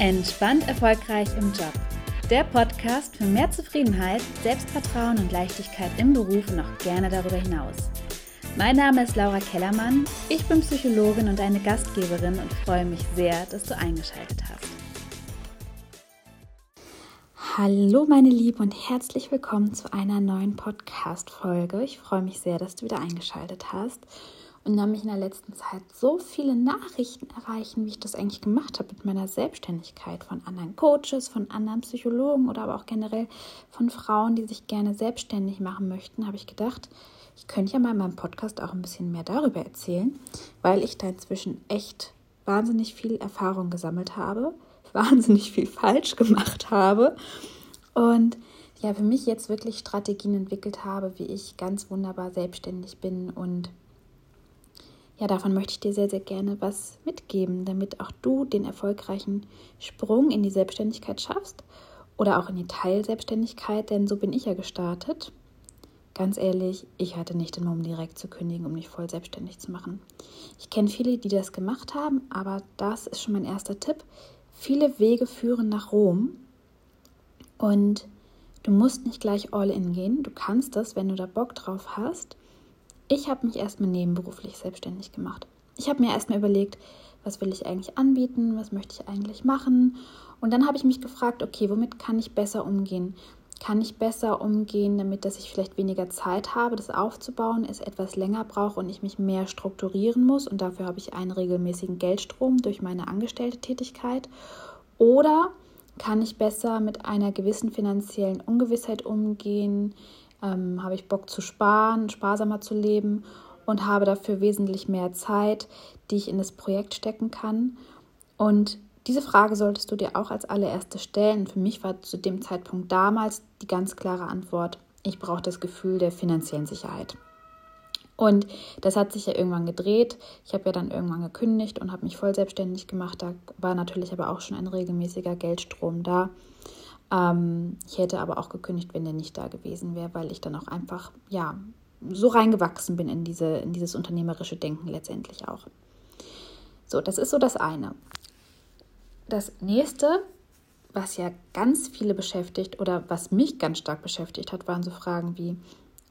Entspannt erfolgreich im Job. Der Podcast für mehr Zufriedenheit, Selbstvertrauen und Leichtigkeit im Beruf und auch gerne darüber hinaus. Mein Name ist Laura Kellermann, ich bin Psychologin und eine Gastgeberin und freue mich sehr, dass du eingeschaltet hast. Hallo meine Liebe und herzlich willkommen zu einer neuen Podcast-Folge. Ich freue mich sehr, dass du wieder eingeschaltet hast. Und da mich in der letzten Zeit so viele Nachrichten erreichen, wie ich das eigentlich gemacht habe mit meiner Selbstständigkeit von anderen Coaches, von anderen Psychologen oder aber auch generell von Frauen, die sich gerne selbstständig machen möchten, habe ich gedacht, ich könnte ja mal in meinem Podcast auch ein bisschen mehr darüber erzählen, weil ich da inzwischen echt wahnsinnig viel Erfahrung gesammelt habe, wahnsinnig viel falsch gemacht habe und ja, für mich jetzt wirklich Strategien entwickelt habe, wie ich ganz wunderbar selbstständig bin und ja, davon möchte ich dir sehr, sehr gerne was mitgeben, damit auch du den erfolgreichen Sprung in die Selbstständigkeit schaffst oder auch in die Teilselbstständigkeit, denn so bin ich ja gestartet. Ganz ehrlich, ich hatte nicht den Mumm, direkt zu kündigen, um mich voll selbstständig zu machen. Ich kenne viele, die das gemacht haben, aber das ist schon mein erster Tipp. Viele Wege führen nach Rom und du musst nicht gleich all in gehen. Du kannst das, wenn du da Bock drauf hast ich habe mich erstmal nebenberuflich selbstständig gemacht. Ich habe mir erstmal überlegt, was will ich eigentlich anbieten, was möchte ich eigentlich machen. Und dann habe ich mich gefragt, okay, womit kann ich besser umgehen? Kann ich besser umgehen, damit dass ich vielleicht weniger Zeit habe, das aufzubauen, es etwas länger brauche und ich mich mehr strukturieren muss und dafür habe ich einen regelmäßigen Geldstrom durch meine angestellte Tätigkeit? Oder kann ich besser mit einer gewissen finanziellen Ungewissheit umgehen? Ähm, habe ich Bock zu sparen, sparsamer zu leben und habe dafür wesentlich mehr Zeit, die ich in das Projekt stecken kann. Und diese Frage solltest du dir auch als allererste stellen. Für mich war zu dem Zeitpunkt damals die ganz klare Antwort, ich brauche das Gefühl der finanziellen Sicherheit. Und das hat sich ja irgendwann gedreht. Ich habe ja dann irgendwann gekündigt und habe mich voll selbstständig gemacht. Da war natürlich aber auch schon ein regelmäßiger Geldstrom da. Ähm, ich hätte aber auch gekündigt, wenn der nicht da gewesen wäre, weil ich dann auch einfach, ja, so reingewachsen bin in, diese, in dieses unternehmerische Denken letztendlich auch. So, das ist so das eine. Das nächste, was ja ganz viele beschäftigt oder was mich ganz stark beschäftigt hat, waren so Fragen wie,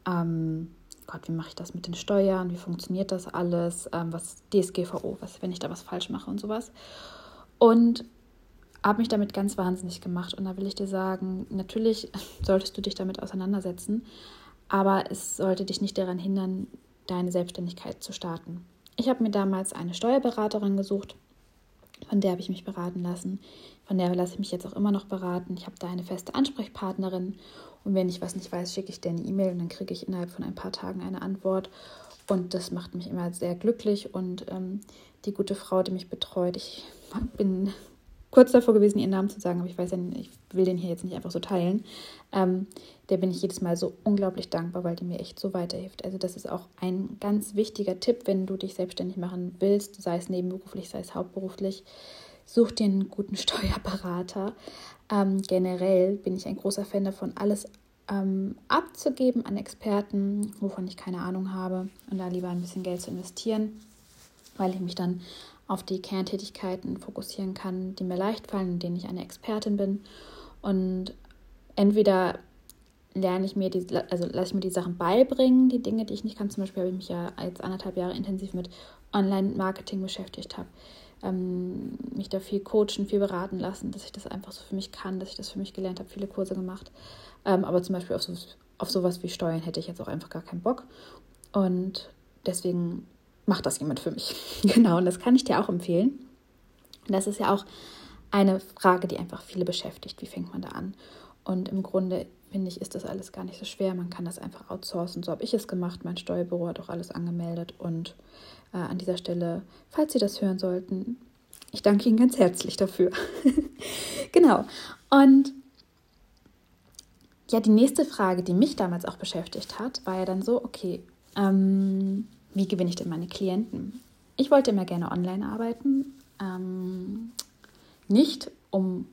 ähm, Gott, wie mache ich das mit den Steuern? Wie funktioniert das alles? Ähm, was DSGVO, was, wenn ich da was falsch mache und sowas. Und habe mich damit ganz wahnsinnig gemacht. Und da will ich dir sagen, natürlich solltest du dich damit auseinandersetzen, aber es sollte dich nicht daran hindern, deine Selbstständigkeit zu starten. Ich habe mir damals eine Steuerberaterin gesucht, von der habe ich mich beraten lassen. Von der lasse ich mich jetzt auch immer noch beraten. Ich habe da eine feste Ansprechpartnerin und wenn ich was nicht weiß, schicke ich dir eine E-Mail und dann kriege ich innerhalb von ein paar Tagen eine Antwort. Und das macht mich immer sehr glücklich und ähm, die gute Frau, die mich betreut, ich bin kurz davor gewesen, ihren Namen zu sagen, aber ich weiß ja, ich will den hier jetzt nicht einfach so teilen. Ähm, der bin ich jedes Mal so unglaublich dankbar, weil die mir echt so weiterhilft. Also das ist auch ein ganz wichtiger Tipp, wenn du dich selbstständig machen willst, sei es nebenberuflich, sei es hauptberuflich. Such dir einen guten Steuerberater. Ähm, generell bin ich ein großer Fan davon, alles ähm, abzugeben an Experten, wovon ich keine Ahnung habe und da lieber ein bisschen Geld zu investieren, weil ich mich dann auf die Kerntätigkeiten fokussieren kann, die mir leicht fallen, in denen ich eine Expertin bin. Und entweder lerne ich mir die, also lasse ich mir die Sachen beibringen, die Dinge, die ich nicht kann. Zum Beispiel habe ich mich ja jetzt anderthalb Jahre intensiv mit Online-Marketing beschäftigt habe, ähm, mich da viel coachen, viel beraten lassen, dass ich das einfach so für mich kann, dass ich das für mich gelernt habe, viele Kurse gemacht. Ähm, aber zum Beispiel auf, so, auf sowas wie Steuern hätte ich jetzt auch einfach gar keinen Bock. Und deswegen macht das jemand für mich. genau, und das kann ich dir auch empfehlen. Das ist ja auch eine Frage, die einfach viele beschäftigt. Wie fängt man da an? Und im Grunde finde ich, ist das alles gar nicht so schwer. Man kann das einfach outsourcen. So habe ich es gemacht. Mein Steuerbüro hat auch alles angemeldet. Und äh, an dieser Stelle, falls Sie das hören sollten, ich danke Ihnen ganz herzlich dafür. genau. Und ja, die nächste Frage, die mich damals auch beschäftigt hat, war ja dann so, okay, ähm, wie gewinne ich denn meine Klienten? Ich wollte immer gerne online arbeiten, ähm, nicht um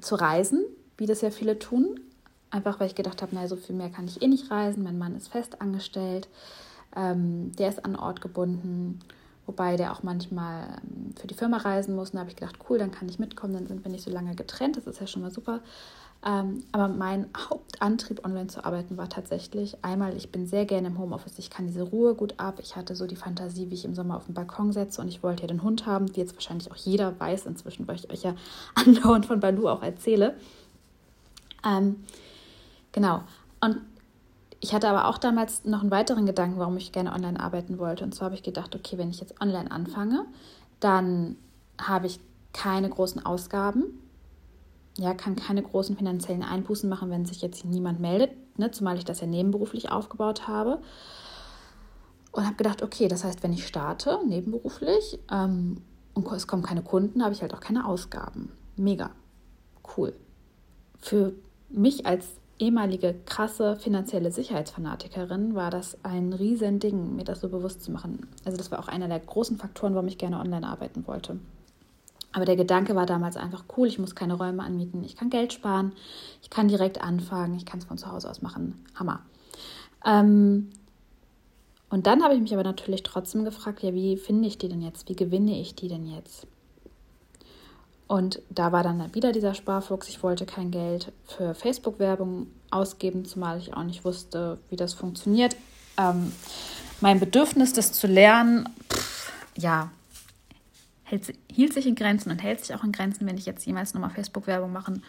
zu reisen, wie das ja viele tun, einfach weil ich gedacht habe, naja, so viel mehr kann ich eh nicht reisen, mein Mann ist fest angestellt, ähm, der ist an Ort gebunden wobei der auch manchmal ähm, für die Firma reisen muss. Und da habe ich gedacht, cool, dann kann ich mitkommen, dann sind wir nicht so lange getrennt. Das ist ja schon mal super. Ähm, aber mein Hauptantrieb, online zu arbeiten, war tatsächlich einmal, ich bin sehr gerne im Homeoffice, ich kann diese Ruhe gut ab. Ich hatte so die Fantasie, wie ich im Sommer auf den Balkon setze und ich wollte ja den Hund haben, wie jetzt wahrscheinlich auch jeder weiß inzwischen, weil ich euch ja andauernd von Balu auch erzähle. Ähm, genau. Und ich hatte aber auch damals noch einen weiteren Gedanken, warum ich gerne online arbeiten wollte. Und zwar habe ich gedacht, okay, wenn ich jetzt online anfange, dann habe ich keine großen Ausgaben ja, kann keine großen finanziellen Einbußen machen, wenn sich jetzt niemand meldet, ne? zumal ich das ja nebenberuflich aufgebaut habe. Und habe gedacht, okay, das heißt, wenn ich starte nebenberuflich ähm, und es kommen keine Kunden, habe ich halt auch keine Ausgaben. Mega cool. Für mich als ehemalige krasse finanzielle Sicherheitsfanatikerin war das ein riesen Ding, mir das so bewusst zu machen. Also das war auch einer der großen Faktoren, warum ich gerne online arbeiten wollte. Aber der Gedanke war damals einfach cool, ich muss keine Räume anmieten, ich kann Geld sparen, ich kann direkt anfangen, ich kann es von zu Hause aus machen. Hammer. Ähm, und dann habe ich mich aber natürlich trotzdem gefragt, ja, wie finde ich die denn jetzt? Wie gewinne ich die denn jetzt? Und da war dann wieder dieser Sparfuchs. Ich wollte kein Geld für Facebook-Werbung ausgeben, zumal ich auch nicht wusste, wie das funktioniert. Ähm, mein Bedürfnis, das zu lernen, pff, ja, hält, hielt sich in Grenzen und hält sich auch in Grenzen. Wenn ich jetzt jemals nochmal Facebook-Werbung machen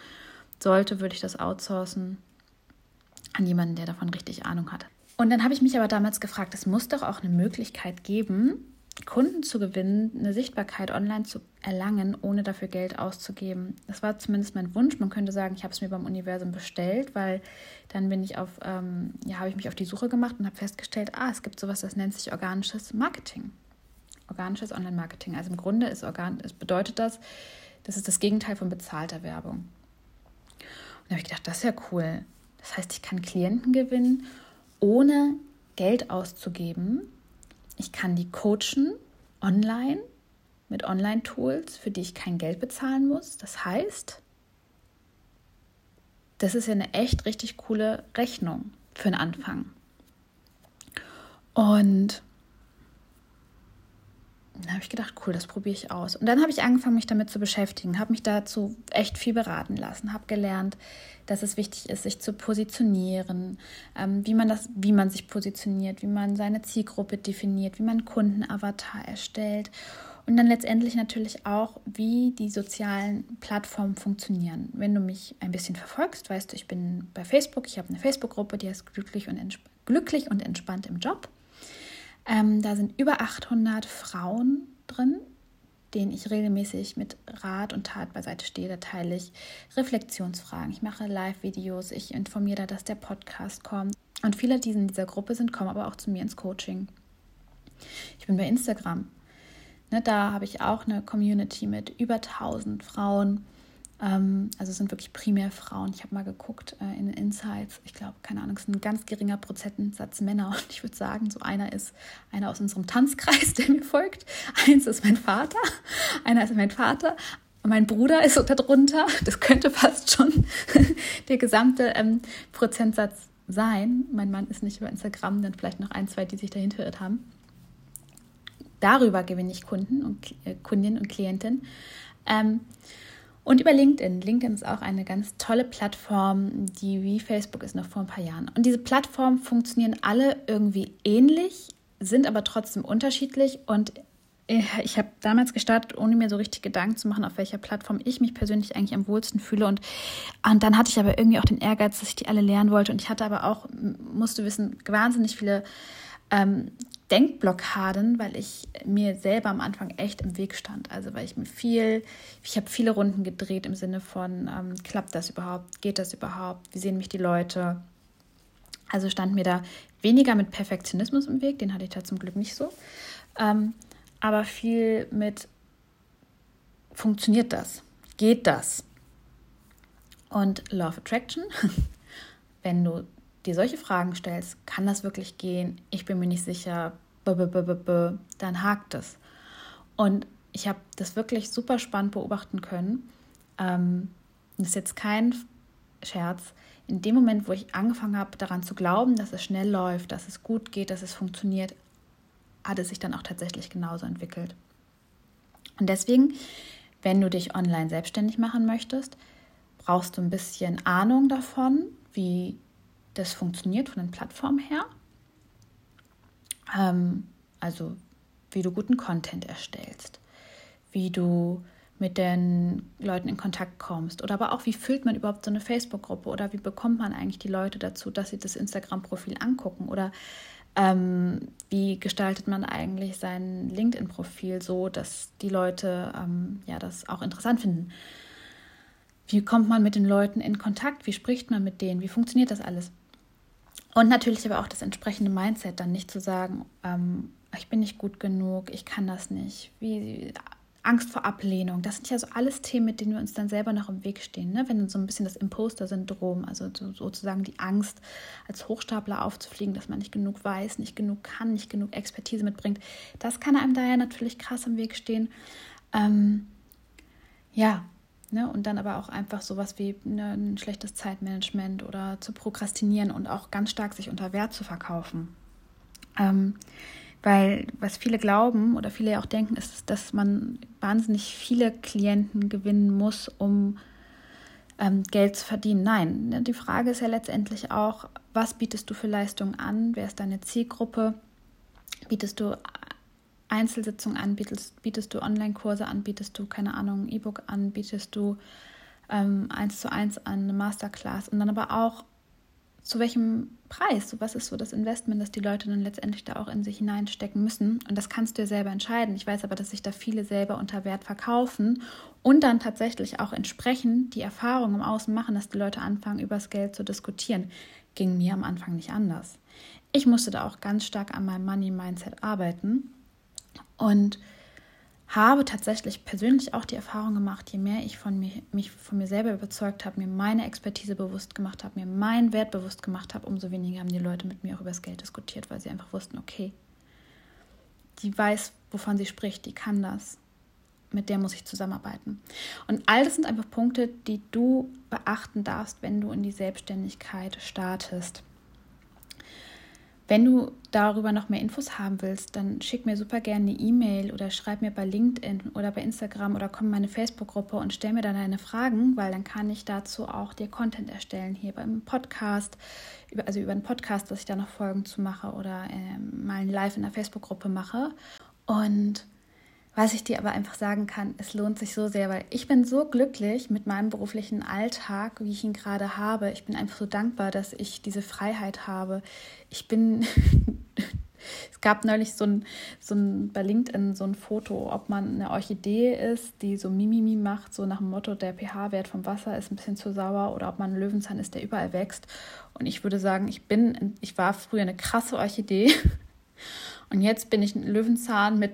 sollte, würde ich das outsourcen an jemanden, der davon richtig Ahnung hat. Und dann habe ich mich aber damals gefragt, es muss doch auch eine Möglichkeit geben, Kunden zu gewinnen, eine Sichtbarkeit online zu erlangen, ohne dafür Geld auszugeben. Das war zumindest mein Wunsch. Man könnte sagen, ich habe es mir beim Universum bestellt, weil dann bin ich auf, ähm, ja, habe ich mich auf die Suche gemacht und habe festgestellt, ah, es gibt sowas, das nennt sich organisches Marketing organisches Online-Marketing. Also im Grunde ist organ es bedeutet das, das ist das Gegenteil von bezahlter Werbung. Und da habe ich gedacht, das ist ja cool. Das heißt, ich kann Klienten gewinnen, ohne Geld auszugeben. Ich kann die coachen online mit Online-Tools, für die ich kein Geld bezahlen muss. Das heißt, das ist ja eine echt richtig coole Rechnung für den Anfang. Und dann habe ich gedacht, cool, das probiere ich aus. Und dann habe ich angefangen, mich damit zu beschäftigen, habe mich dazu echt viel beraten lassen, habe gelernt, dass es wichtig ist, sich zu positionieren, ähm, wie man das, wie man sich positioniert, wie man seine Zielgruppe definiert, wie man Kundenavatar erstellt und dann letztendlich natürlich auch, wie die sozialen Plattformen funktionieren. Wenn du mich ein bisschen verfolgst, weißt du, ich bin bei Facebook, ich habe eine Facebook-Gruppe, die heißt glücklich und, glücklich und entspannt im Job. Ähm, da sind über 800 Frauen drin, denen ich regelmäßig mit Rat und Tat beiseite stehe. Da teile ich Reflexionsfragen, ich mache Live-Videos, ich informiere, dass der Podcast kommt. Und viele, die in dieser Gruppe sind, kommen aber auch zu mir ins Coaching. Ich bin bei Instagram. Ne, da habe ich auch eine Community mit über 1000 Frauen also es sind wirklich primär Frauen. Ich habe mal geguckt äh, in den Insights. Ich glaube, keine Ahnung, es ist ein ganz geringer Prozentsatz Männer. Und ich würde sagen, so einer ist einer aus unserem Tanzkreis, der mir folgt. Eins ist mein Vater, einer ist mein Vater. Mein Bruder ist darunter. Das könnte fast schon der gesamte ähm, Prozentsatz sein. Mein Mann ist nicht über Instagram, dann vielleicht noch ein, zwei, die sich dahinter irrt haben. Darüber gewinne ich Kunden und äh, Kundinnen und Klientinnen. Ähm, und über LinkedIn. LinkedIn ist auch eine ganz tolle Plattform, die wie Facebook ist noch vor ein paar Jahren. Und diese Plattformen funktionieren alle irgendwie ähnlich, sind aber trotzdem unterschiedlich. Und ich habe damals gestartet, ohne mir so richtig Gedanken zu machen, auf welcher Plattform ich mich persönlich eigentlich am wohlsten fühle. Und, und dann hatte ich aber irgendwie auch den Ehrgeiz, dass ich die alle lernen wollte. Und ich hatte aber auch, musste wissen, wahnsinnig viele ähm, Denkblockaden, weil ich mir selber am Anfang echt im Weg stand. Also weil ich mir viel, ich habe viele Runden gedreht im Sinne von, ähm, klappt das überhaupt? Geht das überhaupt? Wie sehen mich die Leute? Also stand mir da weniger mit Perfektionismus im Weg, den hatte ich da zum Glück nicht so, ähm, aber viel mit, funktioniert das? Geht das? Und Law of Attraction, wenn du dir solche Fragen stellst, kann das wirklich gehen? Ich bin mir nicht sicher, dann hakt es. Und ich habe das wirklich super spannend beobachten können. Ähm, das ist jetzt kein Scherz. In dem Moment, wo ich angefangen habe, daran zu glauben, dass es schnell läuft, dass es gut geht, dass es funktioniert, hat es sich dann auch tatsächlich genauso entwickelt. Und deswegen, wenn du dich online selbstständig machen möchtest, brauchst du ein bisschen Ahnung davon, wie das funktioniert von den Plattformen her. Ähm, also wie du guten Content erstellst, wie du mit den Leuten in Kontakt kommst oder aber auch, wie füllt man überhaupt so eine Facebook-Gruppe oder wie bekommt man eigentlich die Leute dazu, dass sie das Instagram-Profil angucken oder ähm, wie gestaltet man eigentlich sein LinkedIn-Profil so, dass die Leute ähm, ja das auch interessant finden. Wie kommt man mit den Leuten in Kontakt? Wie spricht man mit denen? Wie funktioniert das alles? Und natürlich aber auch das entsprechende Mindset, dann nicht zu sagen, ähm, ich bin nicht gut genug, ich kann das nicht. Wie Angst vor Ablehnung, das sind ja so alles Themen, mit denen wir uns dann selber noch im Weg stehen. Ne? Wenn so ein bisschen das Imposter-Syndrom, also sozusagen die Angst, als Hochstapler aufzufliegen, dass man nicht genug weiß, nicht genug kann, nicht genug Expertise mitbringt, das kann einem da ja natürlich krass im Weg stehen. Ähm, ja, Ne? Und dann aber auch einfach sowas wie ne, ein schlechtes Zeitmanagement oder zu prokrastinieren und auch ganz stark sich unter Wert zu verkaufen. Ähm, weil was viele glauben oder viele ja auch denken, ist, dass man wahnsinnig viele Klienten gewinnen muss, um ähm, Geld zu verdienen. Nein, ne, die Frage ist ja letztendlich auch, was bietest du für Leistungen an? Wer ist deine Zielgruppe? Bietest du Einzelsitzungen an, bietest, du Online-Kurse an, bietest du, keine Ahnung, E-Book an, bietest du ähm, eins zu eins an, eine Masterclass und dann aber auch zu welchem Preis, was ist so das Investment, das die Leute dann letztendlich da auch in sich hineinstecken müssen. Und das kannst du ja selber entscheiden. Ich weiß aber, dass sich da viele selber unter Wert verkaufen und dann tatsächlich auch entsprechend die Erfahrung im Außen machen, dass die Leute anfangen, über das Geld zu diskutieren. Ging mir am Anfang nicht anders. Ich musste da auch ganz stark an meinem Money-Mindset arbeiten und habe tatsächlich persönlich auch die Erfahrung gemacht, je mehr ich von mir, mich von mir selber überzeugt habe, mir meine Expertise bewusst gemacht habe, mir meinen Wert bewusst gemacht habe, umso weniger haben die Leute mit mir auch über das Geld diskutiert, weil sie einfach wussten, okay, die weiß, wovon sie spricht, die kann das, mit der muss ich zusammenarbeiten. Und all das sind einfach Punkte, die du beachten darfst, wenn du in die Selbstständigkeit startest. Wenn du darüber noch mehr Infos haben willst, dann schick mir super gerne eine E-Mail oder schreib mir bei LinkedIn oder bei Instagram oder komm in meine Facebook-Gruppe und stell mir dann deine Fragen, weil dann kann ich dazu auch dir Content erstellen hier beim Podcast, also über einen Podcast, dass ich da noch Folgen zu mache oder äh, mal ein Live in der Facebook-Gruppe mache. Und was ich dir aber einfach sagen kann, es lohnt sich so sehr, weil ich bin so glücklich mit meinem beruflichen Alltag, wie ich ihn gerade habe. Ich bin einfach so dankbar, dass ich diese Freiheit habe. Ich bin, es gab neulich so ein, so ein bei LinkedIn so ein Foto, ob man eine Orchidee ist, die so Mimimi macht, so nach dem Motto, der pH-Wert vom Wasser ist ein bisschen zu sauer, oder ob man ein Löwenzahn ist, der überall wächst. Und ich würde sagen, ich bin, ich war früher eine krasse Orchidee. Und jetzt bin ich ein Löwenzahn mit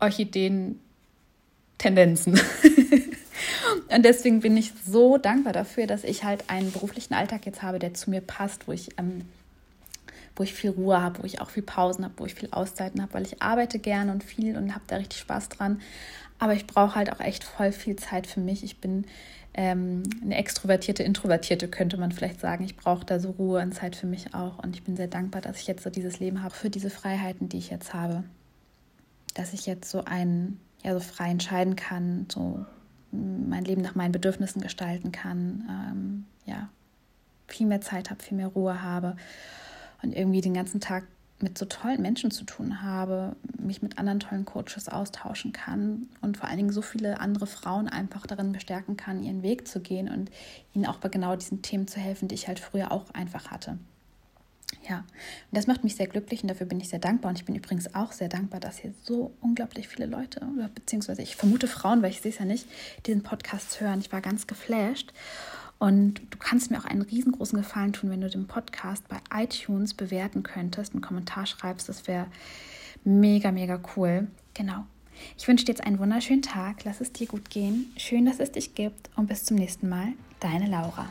Orchideen-Tendenzen. und deswegen bin ich so dankbar dafür, dass ich halt einen beruflichen Alltag jetzt habe, der zu mir passt, wo ich, ähm, wo ich viel Ruhe habe, wo ich auch viel Pausen habe, wo ich viel Auszeiten habe, weil ich arbeite gerne und viel und habe da richtig Spaß dran. Aber ich brauche halt auch echt voll viel Zeit für mich. Ich bin ähm, eine extrovertierte, introvertierte, könnte man vielleicht sagen. Ich brauche da so Ruhe und Zeit für mich auch. Und ich bin sehr dankbar, dass ich jetzt so dieses Leben habe, für diese Freiheiten, die ich jetzt habe dass ich jetzt so ein, ja, so frei entscheiden kann, so mein Leben nach meinen Bedürfnissen gestalten kann, ähm, ja, viel mehr Zeit habe, viel mehr Ruhe habe und irgendwie den ganzen Tag mit so tollen Menschen zu tun habe, mich mit anderen tollen Coaches austauschen kann und vor allen Dingen so viele andere Frauen einfach darin bestärken kann, ihren Weg zu gehen und ihnen auch bei genau diesen Themen zu helfen, die ich halt früher auch einfach hatte. Ja, und das macht mich sehr glücklich und dafür bin ich sehr dankbar. Und ich bin übrigens auch sehr dankbar, dass hier so unglaublich viele Leute, oder beziehungsweise ich vermute Frauen, weil ich sehe es ja nicht, diesen Podcast hören. Ich war ganz geflasht. Und du kannst mir auch einen riesengroßen Gefallen tun, wenn du den Podcast bei iTunes bewerten könntest, einen Kommentar schreibst. Das wäre mega, mega cool. Genau. Ich wünsche dir jetzt einen wunderschönen Tag. Lass es dir gut gehen. Schön, dass es dich gibt. Und bis zum nächsten Mal. Deine Laura.